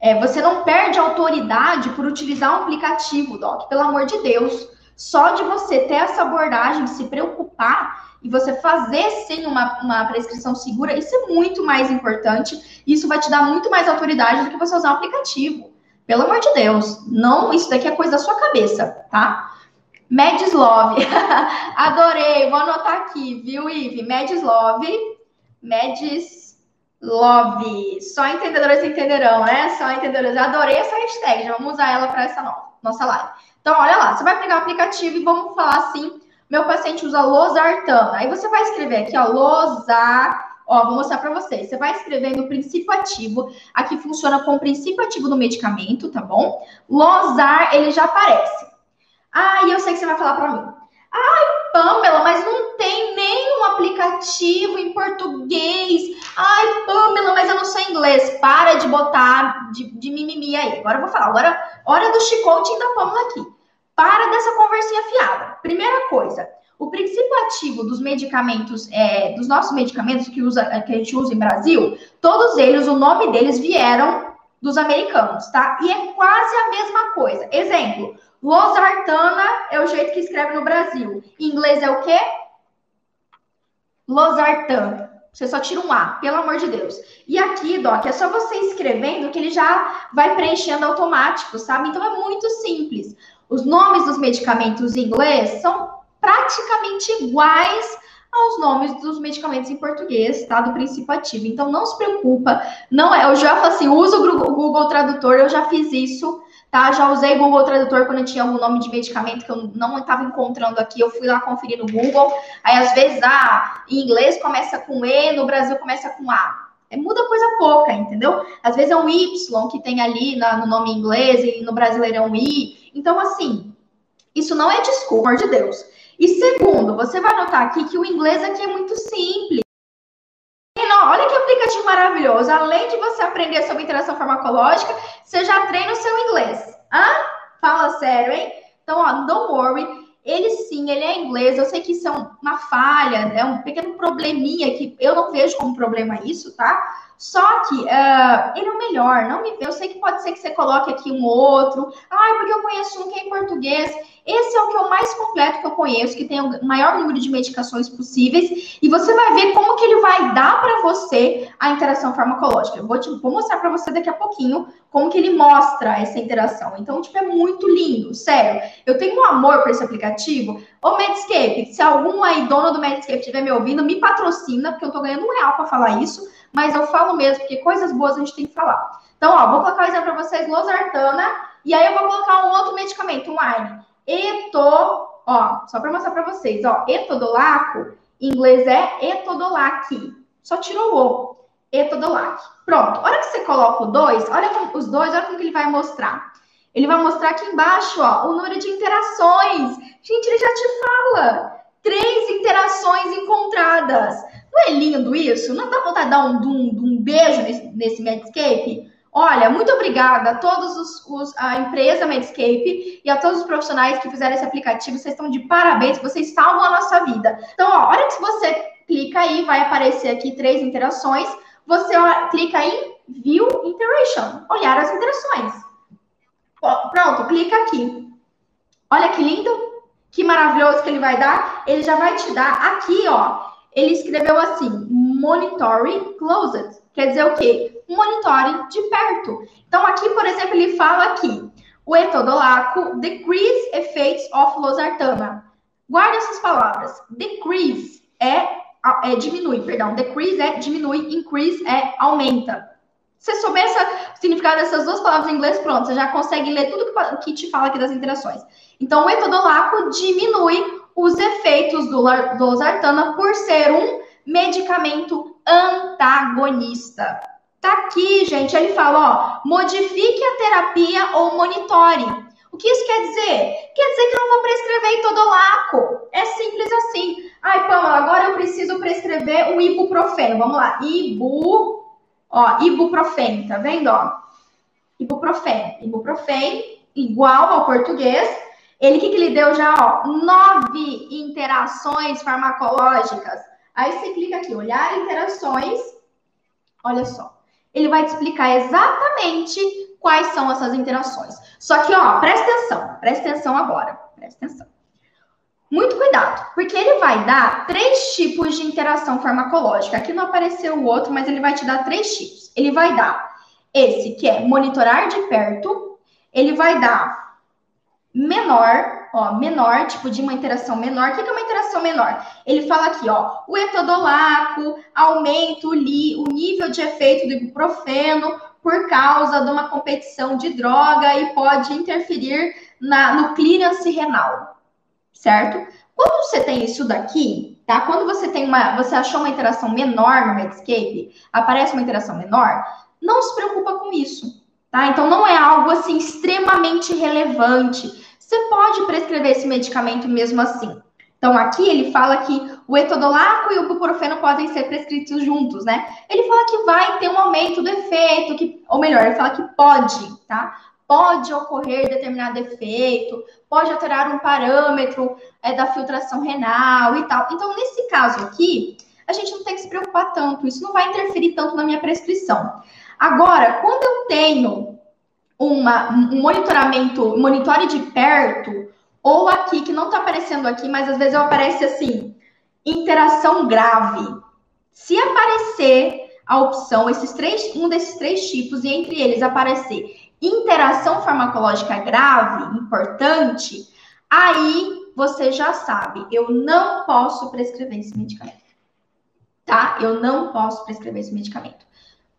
É, você não perde autoridade por utilizar um aplicativo, Doc, pelo amor de Deus. Só de você ter essa abordagem, se preocupar e você fazer sim uma, uma prescrição segura, isso é muito mais importante. Isso vai te dar muito mais autoridade do que você usar um aplicativo. Pelo amor de Deus, não, isso daqui é coisa da sua cabeça, tá? Medislove. Adorei. Vou anotar aqui, viu, Ive? Medislove. Medislove. Só entendedores entenderão, né? Só entendedores. Adorei essa hashtag. Já vamos usar ela para essa nossa live. Então, olha lá, você vai pegar o aplicativo e vamos falar assim, meu paciente usa losartana. Aí você vai escrever aqui, ó, losar Ó, vou mostrar para vocês. Você vai escrever no princípio ativo. Aqui funciona com o princípio ativo do medicamento, tá bom? Losar, ele já aparece. Ah, eu sei que você vai falar para mim. Ai, Pamela, mas não tem nenhum aplicativo em português. Ai, Pamela, mas eu não sei inglês. Para de botar de, de mimimi aí. Agora eu vou falar. Agora, hora do chicote da Pamela aqui. Para dessa conversinha fiada. Primeira coisa, o princípio ativo dos medicamentos, é, dos nossos medicamentos que, usa, que a gente usa em Brasil, todos eles, o nome deles vieram dos americanos, tá? E é quase a mesma coisa. Exemplo, losartana é o jeito que escreve no Brasil. Em inglês é o quê? Losartan. Você só tira um A, pelo amor de Deus. E aqui, Doc, é só você escrevendo que ele já vai preenchendo automático, sabe? Então é muito simples. Os nomes dos medicamentos em inglês são praticamente iguais aos nomes dos medicamentos em português, tá? Do princípio ativo. Então não se preocupa, não é. Eu já assim, usa o Google Tradutor, eu já fiz isso, tá? Já usei Google Tradutor quando tinha algum nome de medicamento que eu não estava encontrando aqui, eu fui lá conferir no Google. Aí às vezes, ah, em inglês começa com E, no Brasil começa com A. É, muda coisa pouca, entendeu? Às vezes é um Y que tem ali na, no nome inglês e no brasileiro é um I. Então, assim, isso não é desculpa, de Deus. E segundo, você vai notar aqui que o inglês aqui é muito simples. Olha que aplicativo maravilhoso. Além de você aprender sobre interação farmacológica, você já treina o seu inglês. Hã? Fala sério, hein? Então, ó, don't worry. Ele sim, ele é inglês. Eu sei que isso é uma falha, é um pequeno probleminha que eu não vejo como problema isso, tá? Só que uh, ele é o melhor, não me. Eu sei que pode ser que você coloque aqui um outro. Ai, porque eu conheço um que é em português. Esse é o que o mais completo que eu conheço, que tem o maior número de medicações possíveis. E você vai ver como que ele vai dar para você a interação farmacológica. Eu vou, te, vou mostrar para você daqui a pouquinho como que ele mostra essa interação. Então, tipo, é muito lindo, sério. Eu tenho um amor por esse aplicativo. Ô, Medscape, se algum aí dono do Medscape estiver me ouvindo, me patrocina, porque eu tô ganhando um real para falar isso. Mas eu falo mesmo, porque coisas boas a gente tem que falar. Então, ó, vou colocar um exemplo para vocês, losartana. E aí eu vou colocar um outro medicamento, um ARN. Eto, ó, só para mostrar para vocês, ó, etodolaco, em inglês é etodolac. Só tirou o o. Etodolac. Pronto. A hora que você coloca o 2, olha como, os dois, olha como que ele vai mostrar. Ele vai mostrar aqui embaixo, ó, o número de interações. Gente, ele já te fala. Três interações encontradas. Lindo isso? Não dá vontade de dar um, um, um beijo nesse, nesse Medscape? Olha, muito obrigada a todos os, os, a empresa Medscape e a todos os profissionais que fizeram esse aplicativo. Vocês estão de parabéns, vocês salvam a nossa vida. Então, ó, a hora que você clica aí, vai aparecer aqui três interações. Você ó, clica em View Interaction, olhar as interações. Pronto, clica aqui. Olha que lindo, que maravilhoso que ele vai dar. Ele já vai te dar aqui, ó. Ele escreveu assim: Monitoring Closed. Quer dizer o quê? monitore de perto. Então, aqui, por exemplo, ele fala aqui, o etodolaco decrease effects of losartana. Guarde essas palavras. Decrease é, é diminui, perdão. Decrease é diminui, increase é aumenta. Se você souber essa, o significado dessas duas palavras em inglês, pronto, você já consegue ler tudo que, que te fala aqui das interações. Então, o etodolaco diminui os efeitos do, losartana por ser um medicamento antagonista. Tá aqui, gente. Ele fala, ó, modifique a terapia ou monitore. O que isso quer dizer? Quer dizer que não vou prescrever itodolaco. É simples assim. Ai, Pamela, agora eu preciso prescrever o ibuprofeno. Vamos lá. Ibu, ó, ibuprofeno, tá vendo, ó? Ibuprofeno. Ibuprofeno igual ao português. Ele, que, que ele deu já, ó? Nove interações farmacológicas. Aí você clica aqui, olhar interações. Olha só ele vai te explicar exatamente quais são essas interações. Só que, ó, presta atenção, presta atenção agora, presta atenção. Muito cuidado, porque ele vai dar três tipos de interação farmacológica. Aqui não apareceu o outro, mas ele vai te dar três tipos. Ele vai dar esse que é monitorar de perto, ele vai dar menor, ó, menor, tipo de uma interação menor. O que é uma interação menor? Ele fala aqui, ó, o etodolaco aumenta o, nível de efeito do ibuprofeno por causa de uma competição de droga e pode interferir na, no clearance renal, certo? Quando você tem isso daqui, tá? Quando você tem uma, você achou uma interação menor no Medscape, aparece uma interação menor, não se preocupa com isso, tá? Então não é algo assim extremamente relevante. Você pode prescrever esse medicamento mesmo assim. Então aqui ele fala que o etodolaco e o buprofeno podem ser prescritos juntos, né? Ele fala que vai ter um aumento do efeito, que, ou melhor, ele fala que pode, tá? Pode ocorrer determinado efeito, pode alterar um parâmetro é, da filtração renal e tal. Então, nesse caso aqui, a gente não tem que se preocupar tanto, isso não vai interferir tanto na minha prescrição. Agora, quando eu tenho uma, um monitoramento, monitore de perto, ou aqui, que não está aparecendo aqui, mas às vezes aparece assim, interação grave. Se aparecer a opção, esses três, um desses três tipos, e entre eles aparecer interação farmacológica grave, importante, aí você já sabe, eu não posso prescrever esse medicamento. Tá? Eu não posso prescrever esse medicamento.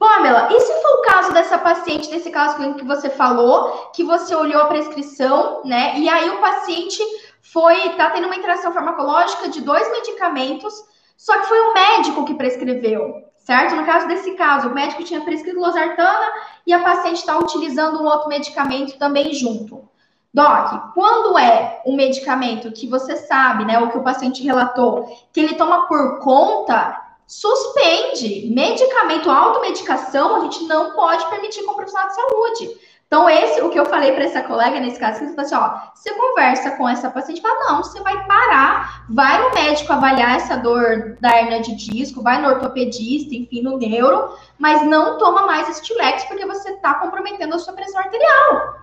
Pamela, e se for o caso dessa paciente, desse caso que você falou, que você olhou a prescrição, né? E aí o paciente foi, tá tendo uma interação farmacológica de dois medicamentos, só que foi o médico que prescreveu, certo? No caso desse caso, o médico tinha prescrito losartana e a paciente está utilizando um outro medicamento também junto. Doc, quando é um medicamento que você sabe, né, o que o paciente relatou, que ele toma por conta, suspende. Medicamento, automedicação, a gente não pode permitir com profissional de saúde. Então, esse, o que eu falei para essa colega nesse caso, que assim, ó, você conversa com essa paciente, fala, não, você vai parar, vai no médico avaliar essa dor da hernia de disco, vai no ortopedista, enfim, no neuro, mas não toma mais estilex porque você está comprometendo a sua pressão arterial.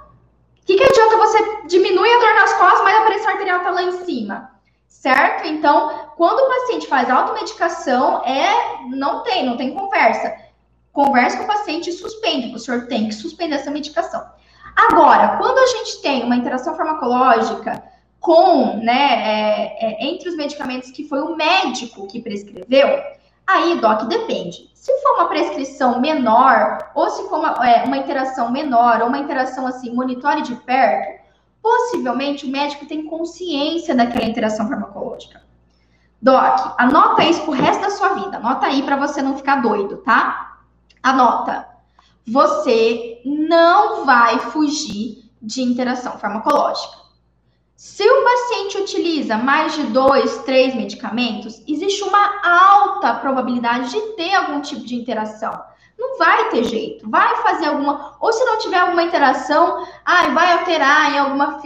O que, que adianta você diminuir a dor nas costas, mas a pressão arterial está lá em cima? Certo? Então, quando o paciente faz automedicação, é, não tem, não tem conversa converse com o paciente e suspende. O senhor tem que suspender essa medicação. Agora, quando a gente tem uma interação farmacológica com, né, é, é, entre os medicamentos que foi o médico que prescreveu, aí, doc, depende. Se for uma prescrição menor, ou se for uma, é, uma interação menor, ou uma interação assim, monitore de perto, possivelmente o médico tem consciência daquela interação farmacológica. Doc, anota isso pro resto da sua vida. Anota aí para você não ficar doido, tá? Anota. Você não vai fugir de interação farmacológica. Se o paciente utiliza mais de dois, três medicamentos, existe uma alta probabilidade de ter algum tipo de interação. Não vai ter jeito, vai fazer alguma, ou se não tiver alguma interação, ah, vai alterar em alguma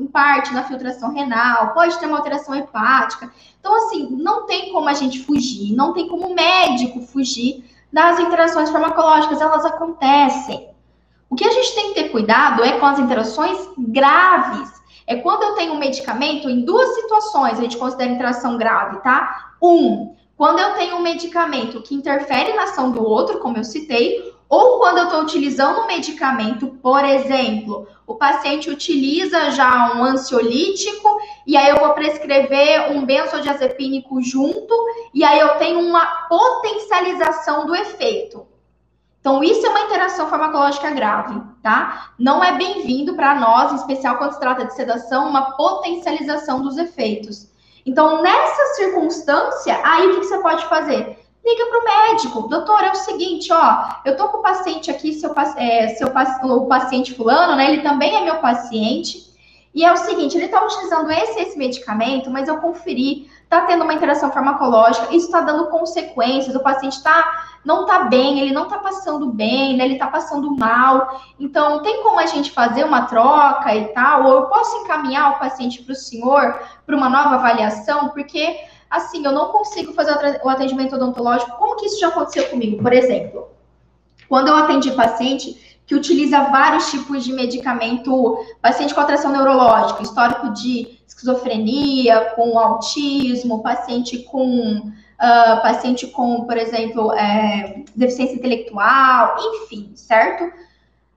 em parte na filtração renal, pode ter uma alteração hepática. Então, assim, não tem como a gente fugir, não tem como o médico fugir das interações farmacológicas, elas acontecem. O que a gente tem que ter cuidado é com as interações graves. É quando eu tenho um medicamento, em duas situações a gente considera interação grave, tá? Um, quando eu tenho um medicamento que interfere na ação do outro, como eu citei, ou quando eu estou utilizando um medicamento, por exemplo, o paciente utiliza já um ansiolítico e aí eu vou prescrever um benzodiazepínico junto e aí eu tenho uma potencialização do efeito. Então, isso é uma interação farmacológica grave, tá? Não é bem-vindo para nós, em especial quando se trata de sedação, uma potencialização dos efeitos. Então, nessa circunstância, aí o que você pode fazer? liga para o médico. Doutor, é o seguinte, ó, eu tô com o paciente aqui, seu, é, seu o paciente fulano, né? Ele também é meu paciente. E é o seguinte, ele está utilizando esse esse medicamento, mas eu conferi, está tendo uma interação farmacológica, isso está dando consequências, o paciente tá, não está bem, ele não está passando bem, né? Ele está passando mal. Então, tem como a gente fazer uma troca e tal? Ou eu posso encaminhar o paciente para o senhor para uma nova avaliação? Porque assim, eu não consigo fazer o atendimento odontológico. Como que isso já aconteceu comigo? Por exemplo, quando eu atendi paciente que utiliza vários tipos de medicamento, paciente com atração neurológica, histórico de esquizofrenia, com autismo, paciente com uh, paciente com, por exemplo, é, deficiência intelectual, enfim, certo?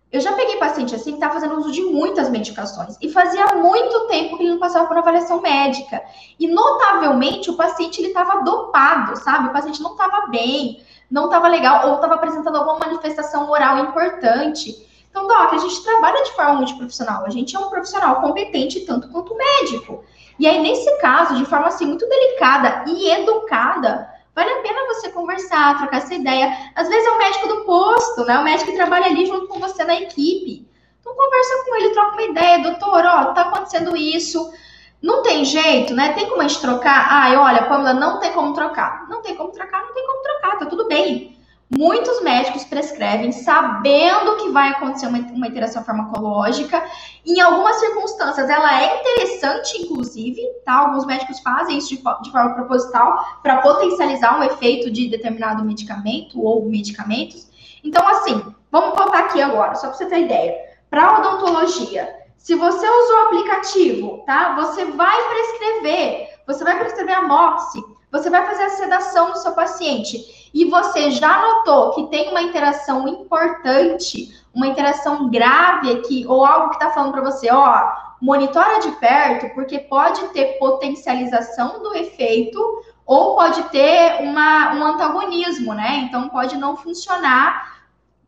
Eu já peguei paciente assim que tá fazendo uso de muitas medicações e fazia muito tempo que ele não passava por avaliação médica. E notavelmente o paciente ele estava dopado, sabe? O paciente não estava bem, não estava legal ou estava apresentando alguma manifestação oral importante. Então, Doc, a gente trabalha de forma multiprofissional, a gente é um profissional competente tanto quanto médico. E aí, nesse caso, de forma assim muito delicada e educada, vale a pena você conversar, trocar essa ideia. Às vezes é o médico do posto, né? O médico que trabalha ali junto com você na equipe. Então conversa com ele, troca uma ideia, doutor, ó, tá acontecendo isso. Não tem jeito, né? Tem como a gente trocar? Ai, olha, Pamela, não tem como trocar. Não tem como trocar, não tem como trocar, tá tudo bem. Muitos médicos prescrevem sabendo que vai acontecer uma, uma interação farmacológica. Em algumas circunstâncias, ela é interessante, inclusive, tá? Alguns médicos fazem isso de, de forma proposital para potencializar um efeito de determinado medicamento ou medicamentos. Então, assim, vamos voltar aqui agora, só para você ter ideia. Para odontologia, se você usou o aplicativo, tá? Você vai prescrever, você vai prescrever a MOXE, você vai fazer a sedação do seu paciente e você já notou que tem uma interação importante, uma interação grave aqui, ou algo que está falando para você, ó, monitora de perto, porque pode ter potencialização do efeito ou pode ter uma, um antagonismo, né? Então pode não funcionar.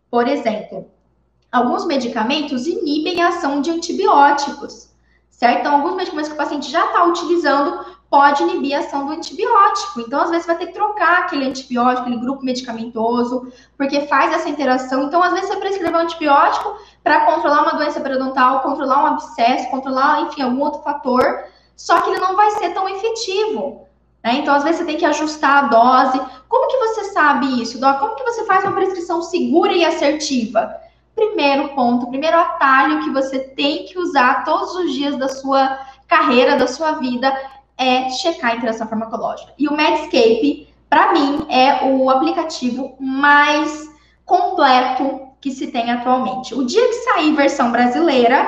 Por exemplo, alguns medicamentos inibem a ação de antibióticos, certo? Então, alguns medicamentos que o paciente já está utilizando pode inibir a ação do antibiótico. Então, às vezes, vai ter que trocar aquele antibiótico, aquele grupo medicamentoso, porque faz essa interação. Então, às vezes, você prescreve um antibiótico para controlar uma doença periodontal, controlar um abscesso, controlar, enfim, algum outro fator, só que ele não vai ser tão efetivo. Né? Então, às vezes, você tem que ajustar a dose. Como que você sabe isso, Doc? Como que você faz uma prescrição segura e assertiva? Primeiro ponto, primeiro atalho que você tem que usar todos os dias da sua carreira, da sua vida, é checar a interação farmacológica. E o Medscape, para mim, é o aplicativo mais completo que se tem atualmente. O dia que sair versão brasileira,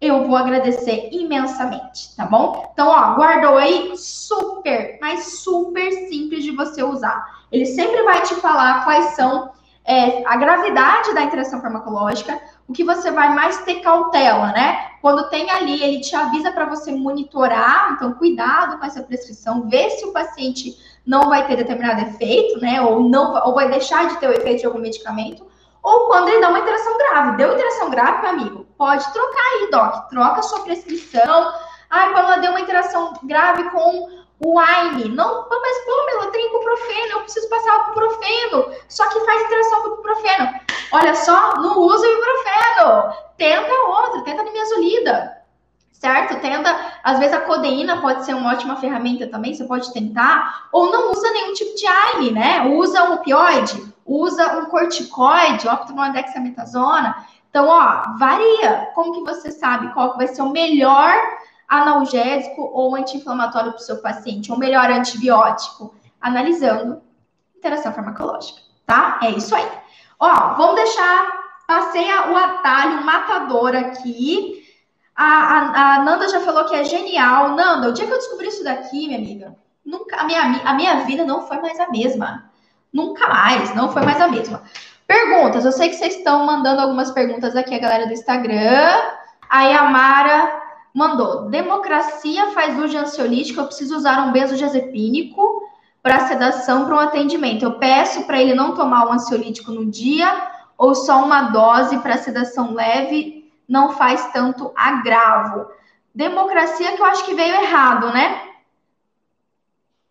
eu vou agradecer imensamente, tá bom? Então, ó, guardou aí, super, mas super simples de você usar. Ele sempre vai te falar quais são é, a gravidade da interação farmacológica, o que você vai mais ter cautela, né? Quando tem ali, ele te avisa para você monitorar, então cuidado com essa prescrição, ver se o paciente não vai ter determinado efeito, né? Ou não, ou vai deixar de ter o efeito de algum medicamento, ou quando ele dá uma interação grave. Deu interação grave, meu amigo? Pode trocar aí, doc. Troca a sua prescrição. Ai, quando ela deu uma interação grave com o AINE. Não, mas Pamela, tem ibuprofeno, eu preciso passar o ibuprofeno. Só que faz interação com o ibuprofeno. Olha só, não usa o ibuprofeno. Tenta outro, tenta nimesulida. Certo? Tenta, às vezes a codeína pode ser uma ótima ferramenta também, você pode tentar, ou não usa nenhum tipo de AINE, né? Usa um opioide, usa um corticoide, opta dexametasona. Então, ó, varia. Como que você sabe qual vai ser o melhor analgésico ou anti-inflamatório para o seu paciente, ou melhor, antibiótico, analisando interação farmacológica, tá? É isso aí. Ó, vamos deixar, passei o atalho matador aqui. A, a, a, Nanda já falou que é genial. Nanda, o dia que eu descobri isso daqui, minha amiga, nunca, a minha, a minha vida não foi mais a mesma. Nunca mais, não foi mais a mesma. Perguntas, eu sei que vocês estão mandando algumas perguntas aqui, a galera do Instagram. Aí a Mara mandou: democracia faz uso de ansiolítico, eu preciso usar um benzodiazepínico para sedação para um atendimento. Eu peço para ele não tomar o um ansiolítico no dia ou só uma dose para sedação leve, não faz tanto agravo. Democracia que eu acho que veio errado, né?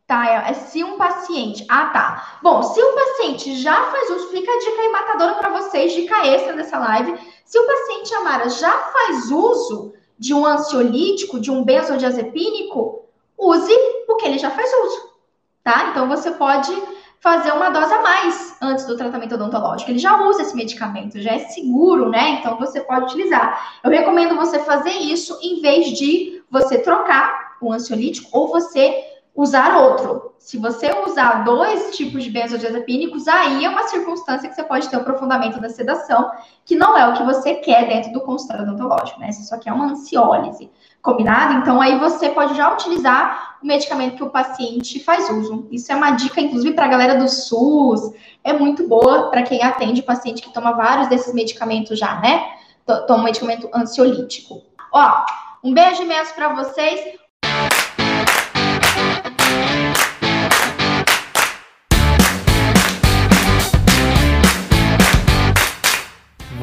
Tá, é, é se um paciente. Ah, tá. Bom, se o paciente já faz uso, fica a dica aí matadora para vocês, dica extra dessa live. Se o paciente, Amara, já faz uso de um ansiolítico, de um benzodiazepínico, use o que ele já faz uso, tá? Então você pode fazer uma dose a mais antes do tratamento odontológico. Ele já usa esse medicamento, já é seguro, né? Então você pode utilizar. Eu recomendo você fazer isso em vez de você trocar o ansiolítico ou você usar outro. Se você usar dois tipos de benzodiazepínicos, aí é uma circunstância que você pode ter um aprofundamento da sedação, que não é o que você quer dentro do consultório odontológico, né? Você só quer uma ansiólise, combinado? Então, aí você pode já utilizar o medicamento que o paciente faz uso. Isso é uma dica, inclusive, para a galera do SUS, é muito boa para quem atende paciente que toma vários desses medicamentos já, né? Toma medicamento ansiolítico. Ó, um beijo imenso para vocês.